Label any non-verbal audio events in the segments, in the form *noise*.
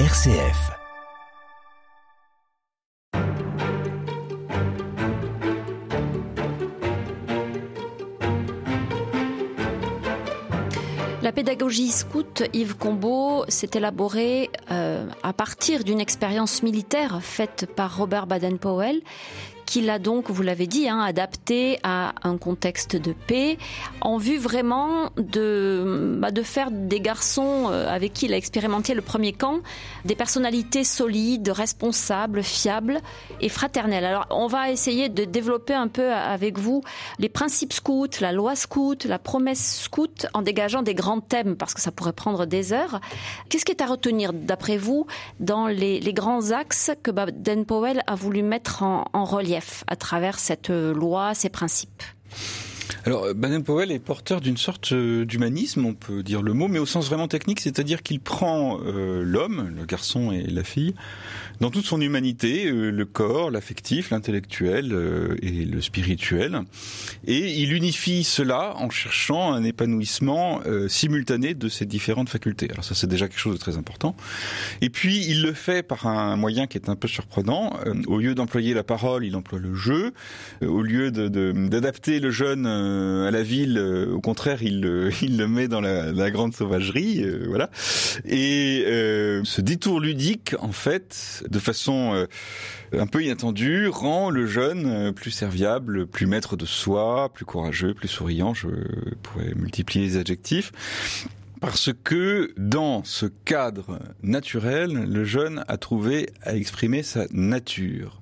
RCF. La pédagogie scout Yves Combeau s'est élaborée euh, à partir d'une expérience militaire faite par Robert Baden-Powell qu'il a donc, vous l'avez dit, hein, adapté à un contexte de paix, en vue vraiment de, bah, faire des garçons euh, avec qui il a expérimenté le premier camp, des personnalités solides, responsables, fiables et fraternelles. Alors, on va essayer de développer un peu avec vous les principes scouts, la loi scout, la promesse scout, en dégageant des grands thèmes, parce que ça pourrait prendre des heures. Qu'est-ce qui est à retenir, d'après vous, dans les, grands axes que Baden-Powell a voulu mettre en relief? À travers cette loi, ces principes. Alors, Baden-Powell est porteur d'une sorte euh, d'humanisme, on peut dire le mot, mais au sens vraiment technique, c'est-à-dire qu'il prend euh, l'homme, le garçon et la fille, dans toute son humanité, euh, le corps, l'affectif, l'intellectuel euh, et le spirituel, et il unifie cela en cherchant un épanouissement euh, simultané de ces différentes facultés. Alors ça, c'est déjà quelque chose de très important. Et puis, il le fait par un moyen qui est un peu surprenant. au lieu d'employer la parole, il emploie le jeu. au lieu d'adapter de, le jeune à la ville, au contraire, il, *laughs* il le met dans la, la grande sauvagerie, voilà. Et ce détour ludique, en fait, de façon euh, un peu inattendue, rend le jeune euh, plus serviable, plus maître de soi, plus courageux, plus souriant. Je pourrais multiplier les adjectifs. Parce que dans ce cadre naturel, le jeune a trouvé à exprimer sa nature.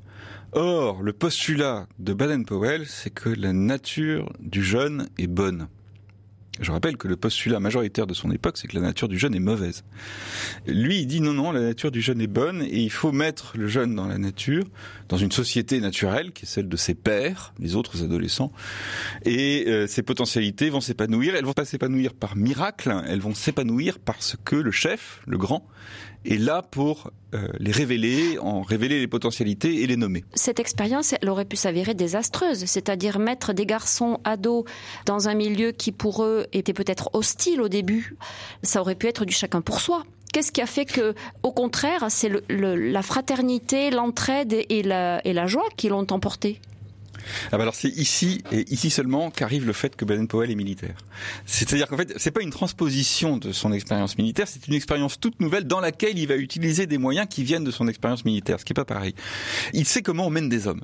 Or, le postulat de Baden-Powell, c'est que la nature du jeune est bonne. Je rappelle que le postulat majoritaire de son époque, c'est que la nature du jeune est mauvaise. Lui, il dit non, non, la nature du jeune est bonne et il faut mettre le jeune dans la nature, dans une société naturelle qui est celle de ses pères, les autres adolescents, et euh, ses potentialités vont s'épanouir. Elles vont pas s'épanouir par miracle, elles vont s'épanouir parce que le chef, le grand, est là pour euh, les révéler, en révéler les potentialités et les nommer. Cette expérience, elle aurait pu s'avérer désastreuse, c'est-à-dire mettre des garçons ados dans un milieu qui pour eux était peut-être hostile au début. Ça aurait pu être du chacun pour soi. Qu'est-ce qui a fait que, au contraire, c'est la fraternité, l'entraide et la, et la joie qui l'ont emporté? Ah bah alors c'est ici et ici seulement qu'arrive le fait que Baden-Powell est militaire. C'est-à-dire qu'en fait, c'est pas une transposition de son expérience militaire, c'est une expérience toute nouvelle dans laquelle il va utiliser des moyens qui viennent de son expérience militaire, ce qui est pas pareil. Il sait comment on mène des hommes.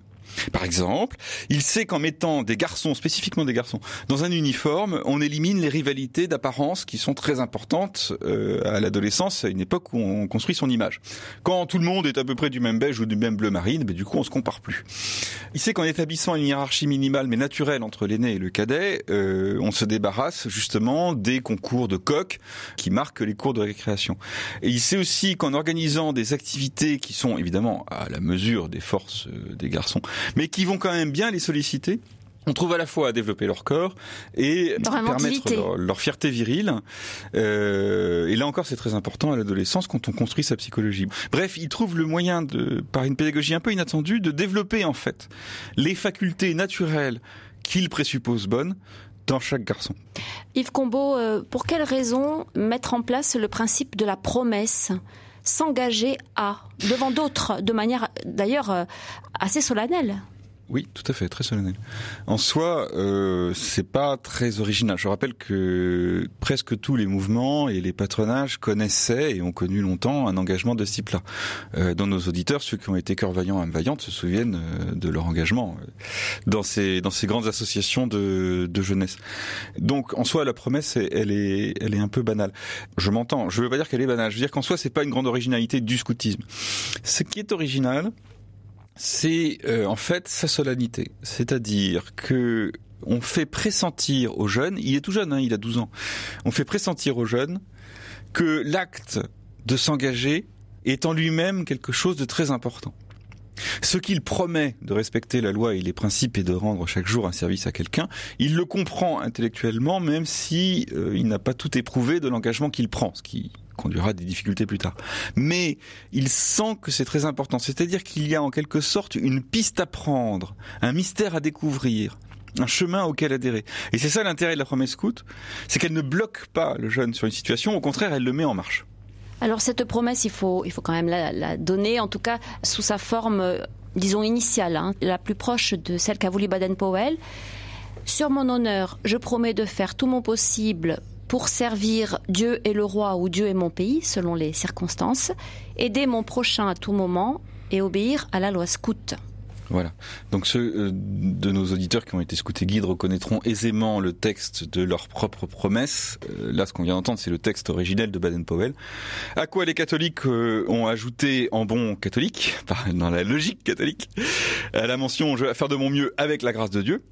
Par exemple, il sait qu'en mettant des garçons, spécifiquement des garçons, dans un uniforme, on élimine les rivalités d'apparence qui sont très importantes euh, à l'adolescence, à une époque où on construit son image. Quand tout le monde est à peu près du même beige ou du même bleu marine, ben, du coup on se compare plus. Il sait qu'en établissant une hiérarchie minimale mais naturelle entre l'aîné et le cadet, euh, on se débarrasse justement des concours de coq qui marquent les cours de récréation. Et il sait aussi qu'en organisant des activités qui sont évidemment à la mesure des forces euh, des garçons, mais qui vont quand même bien les solliciter on trouve à la fois à développer leur corps et permettre leur, leur, fierté virile. Euh, et là encore, c'est très important à l'adolescence quand on construit sa psychologie. Bref, il trouve le moyen de, par une pédagogie un peu inattendue, de développer en fait les facultés naturelles qu'il présuppose bonnes dans chaque garçon. Yves Combeau, euh, pour quelle raison mettre en place le principe de la promesse? S'engager à, devant d'autres, de manière d'ailleurs euh, assez solennelle. Oui, tout à fait, très solennel. En soi, euh, c'est pas très original. Je rappelle que presque tous les mouvements et les patronages connaissaient et ont connu longtemps un engagement de ce type-là. Euh, dans nos auditeurs, ceux qui ont été cœur vaillant, âme vaillante, se souviennent euh, de leur engagement euh, dans ces dans ces grandes associations de, de jeunesse. Donc, en soi, la promesse, elle est elle est un peu banale. Je m'entends. Je veux pas dire qu'elle est banale. Je veux dire qu'en soi, c'est pas une grande originalité du scoutisme. Ce qui est original, c'est euh, en fait sa solennité. C'est-à-dire que on fait pressentir aux jeunes, il est tout jeune, hein, il a 12 ans, on fait pressentir aux jeunes que l'acte de s'engager est en lui-même quelque chose de très important. Ce qu'il promet de respecter la loi et les principes et de rendre chaque jour un service à quelqu'un, il le comprend intellectuellement même si euh, il n'a pas tout éprouvé de l'engagement qu'il prend, ce qui conduira des difficultés plus tard. Mais il sent que c'est très important, c'est-à-dire qu'il y a en quelque sorte une piste à prendre, un mystère à découvrir, un chemin auquel adhérer. Et c'est ça l'intérêt de la promesse scout, c'est qu'elle ne bloque pas le jeune sur une situation, au contraire, elle le met en marche. Alors cette promesse, il faut, il faut quand même la, donner, en tout cas sous sa forme, euh, disons, initiale, hein, la plus proche de celle qu'a voulu Baden-Powell. Sur mon honneur, je promets de faire tout mon possible pour servir Dieu et le roi ou Dieu et mon pays, selon les circonstances, aider mon prochain à tout moment et obéir à la loi scout. Voilà. Donc ceux euh, de nos auditeurs qui ont été scoutés guides reconnaîtront aisément le texte de leur propre promesse. Euh, là, ce qu'on vient d'entendre, c'est le texte originel de Baden-Powell. À quoi les catholiques euh, ont ajouté en bon catholique, *laughs* dans la logique catholique, la mention « je vais faire de mon mieux avec la grâce de Dieu »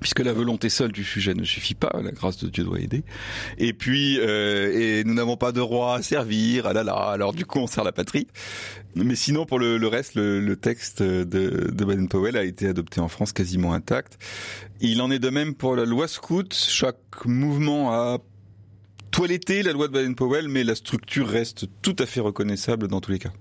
puisque la volonté seule du sujet ne suffit pas, la grâce de Dieu doit aider. Et puis, euh, et nous n'avons pas de roi à servir, ah là là, alors du coup on sert la patrie. Mais sinon, pour le, reste, le, texte de, de Baden-Powell a été adopté en France quasiment intact. Il en est de même pour la loi scout. Chaque mouvement a toiletté la loi de Baden-Powell, mais la structure reste tout à fait reconnaissable dans tous les cas.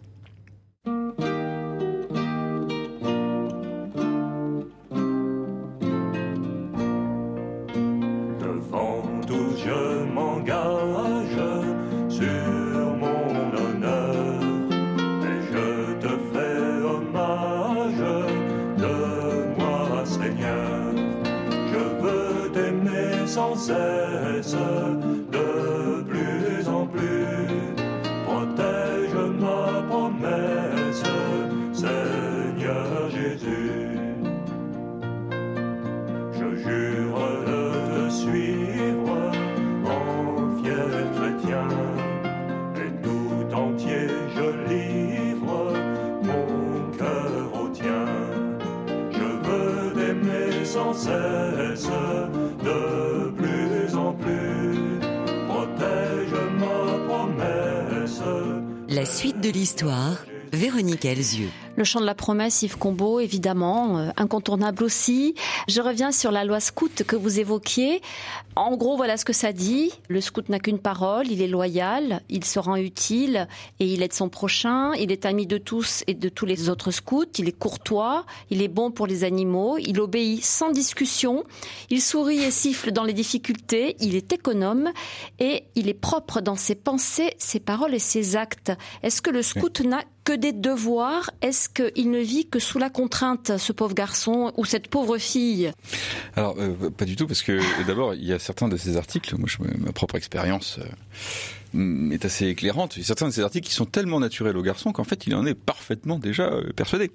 de plus en plus. Protège ma promesse, Seigneur Jésus. Je jure de te suivre en fier chrétien, et tout entier je livre mon cœur au tien. Je veux t'aimer sans cesse. Suite de l'histoire, Véronique Elzieux. Le chant de la promesse, Yves Combeau, évidemment, euh, incontournable aussi. Je reviens sur la loi scout que vous évoquiez. En gros, voilà ce que ça dit. Le scout n'a qu'une parole, il est loyal, il se rend utile et il aide son prochain. Il est ami de tous et de tous les autres scouts. Il est courtois, il est bon pour les animaux, il obéit sans discussion. Il sourit et siffle dans les difficultés. Il est économe et il est propre dans ses pensées, ses paroles et ses actes. Est-ce que le scout n'a que des devoirs? Est-ce qu'il ne vit que sous la contrainte, ce pauvre garçon ou cette pauvre fille. Alors, euh, pas du tout, parce que d'abord, il y a certains de ces articles, moi, je, ma propre expérience euh, est assez éclairante. Certains de ces articles qui sont tellement naturels au garçon qu'en fait, il en est parfaitement déjà euh, persuadé.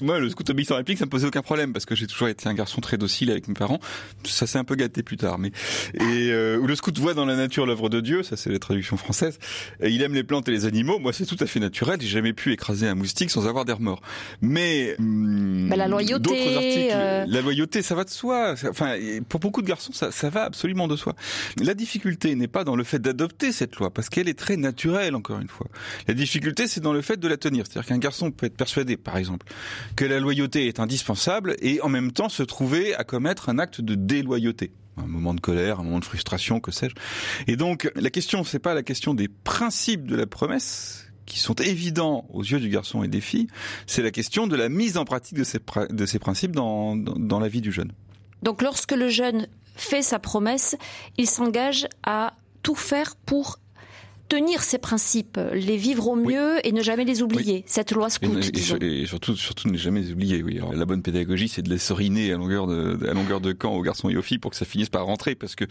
Moi, le scout obéissant réplique, ça me posait aucun problème parce que j'ai toujours été un garçon très docile avec mes parents. Ça s'est un peu gâté plus tard, mais et euh, où le scout voit dans la nature l'œuvre de Dieu, ça c'est la traduction française. Et il aime les plantes et les animaux. Moi, c'est tout à fait naturel. J'ai jamais pu écraser un moustique sans avoir des remords. Mais mm, bah, la loyauté, articles, euh, la loyauté, ça va de soi. Enfin, pour beaucoup de garçons, ça, ça va absolument de soi. La difficulté n'est pas dans le fait d'adopter cette loi parce qu'elle est très naturelle, encore une fois. La difficulté, c'est dans le fait de la tenir. C'est-à-dire qu'un garçon peut être persuadé, par exemple, que la loyauté est indispensable et en même temps se trouver à commettre un acte de déloyauté un moment de colère, un moment de frustration, que sais-je. Et donc, la question, c'est pas la question des principes de la promesse, qui sont évidents aux yeux du garçon et des filles, c'est la question de la mise en pratique de ces, principes dans, dans la vie du jeune. Donc, lorsque le jeune fait sa promesse, il s'engage à tout faire pour tenir ces principes, les vivre au mieux et ne jamais les oublier. Cette loi scout. Et, surtout, surtout ne jamais les oublier. Oui. la bonne pédagogie, c'est de les soriner à longueur de, à longueur de camp aux garçons et aux filles pour que ça finisse par rentrer, parce que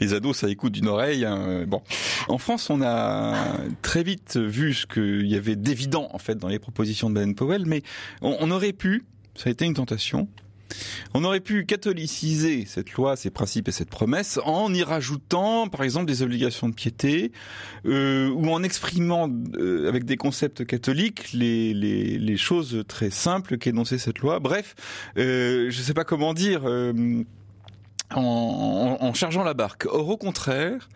les ados, ça écoute d'une oreille. Hein. Bon, en France, on a très vite vu ce qu'il y avait d'évident en fait dans les propositions de Baden Powell, mais on aurait pu, ça a été une tentation, on aurait pu catholiciser cette loi, ces principes et cette promesse en y rajoutant, par exemple, des obligations de piété euh, ou en exprimant euh, avec des concepts catholiques les, les, choses très simples qu'énonçait cette loi. Bref, euh, je ne sais pas comment dire. En, chargeant la barque. Or, au contraire,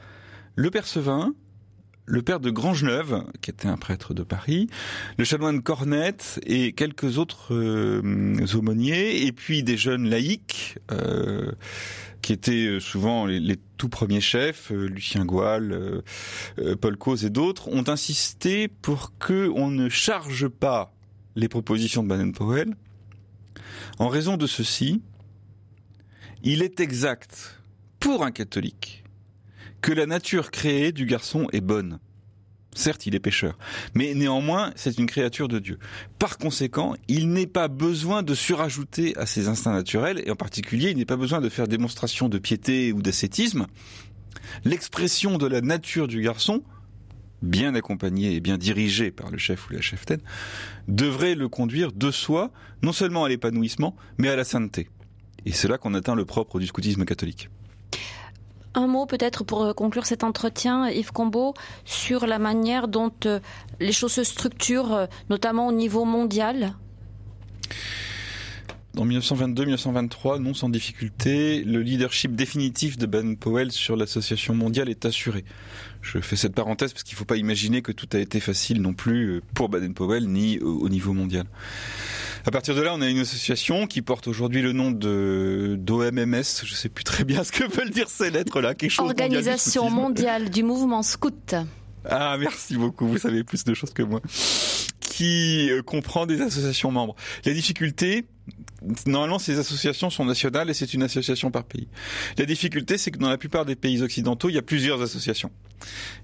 le Percevin, le père de Grangeneuve, qui était un prêtre de Paris, le chanoine Cornette et quelques autres euh, aumôniers, et puis des jeunes laïcs, euh, qui étaient euh, souvent les, tout premiers chefs, Lucien Goual, Paul Cause et d'autres, ont insisté pour que on ne charge pas les propositions de Baden-Powell. En raison de ceci, il est exact pour un catholique que la nature créée du garçon est bonne. Certes, il est pécheur, mais néanmoins, c'est une créature de Dieu. Par conséquent, il n'est pas besoin de surajouter à ses instincts naturels, et en particulier, il n'est pas besoin de faire démonstration de piété ou d'ascétisme. L'expression de la nature du garçon, bien accompagné et bien dirigé par le chef ou la cheftaine, devrait le conduire de soi, non seulement à l'épanouissement, mais à la sainteté. Et c'est là qu'on atteint le propre du scoutisme catholique. Un mot peut-être pour euh, conclure cet entretien, Yves Combeau, sur la manière dont euh, les choses se structurent, euh, notamment au niveau mondial en 1922-1923, non sans difficulté, le leadership définitif de Ben Powell sur l'association mondiale est assuré. Je fais cette parenthèse parce qu'il ne faut pas imaginer que tout a été facile non plus pour Baden-Powell ni au niveau mondial. À partir de là, on a une association qui porte aujourd'hui le nom de d'OMMS. Je sais plus très bien *laughs* ce que veulent dire ces lettres-là. Quelque chose Organisation mondiale du mouvement scout. Ah, merci beaucoup. Vous savez plus de choses que moi. Qui euh, comprend des associations membres. La difficulté, normalement, ces associations sont nationales et c'est une association par pays. La difficulté, c'est que dans la plupart des pays occidentaux, il y a plusieurs associations.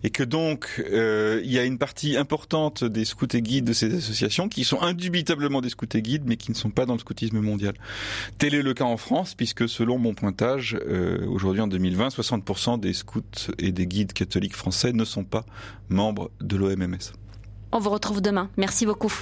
Et que donc, euh, il y a une partie importante des scouts et guides de ces associations qui sont indubitablement des scouts et guides, mais qui ne sont pas dans le scoutisme mondial. Tel est le cas en France, puisque selon mon pointage, euh, aujourd'hui en 2020, 60% des scouts et des guides catholiques français ne sont pas membres de l'OMMS. On vous retrouve demain. Merci beaucoup.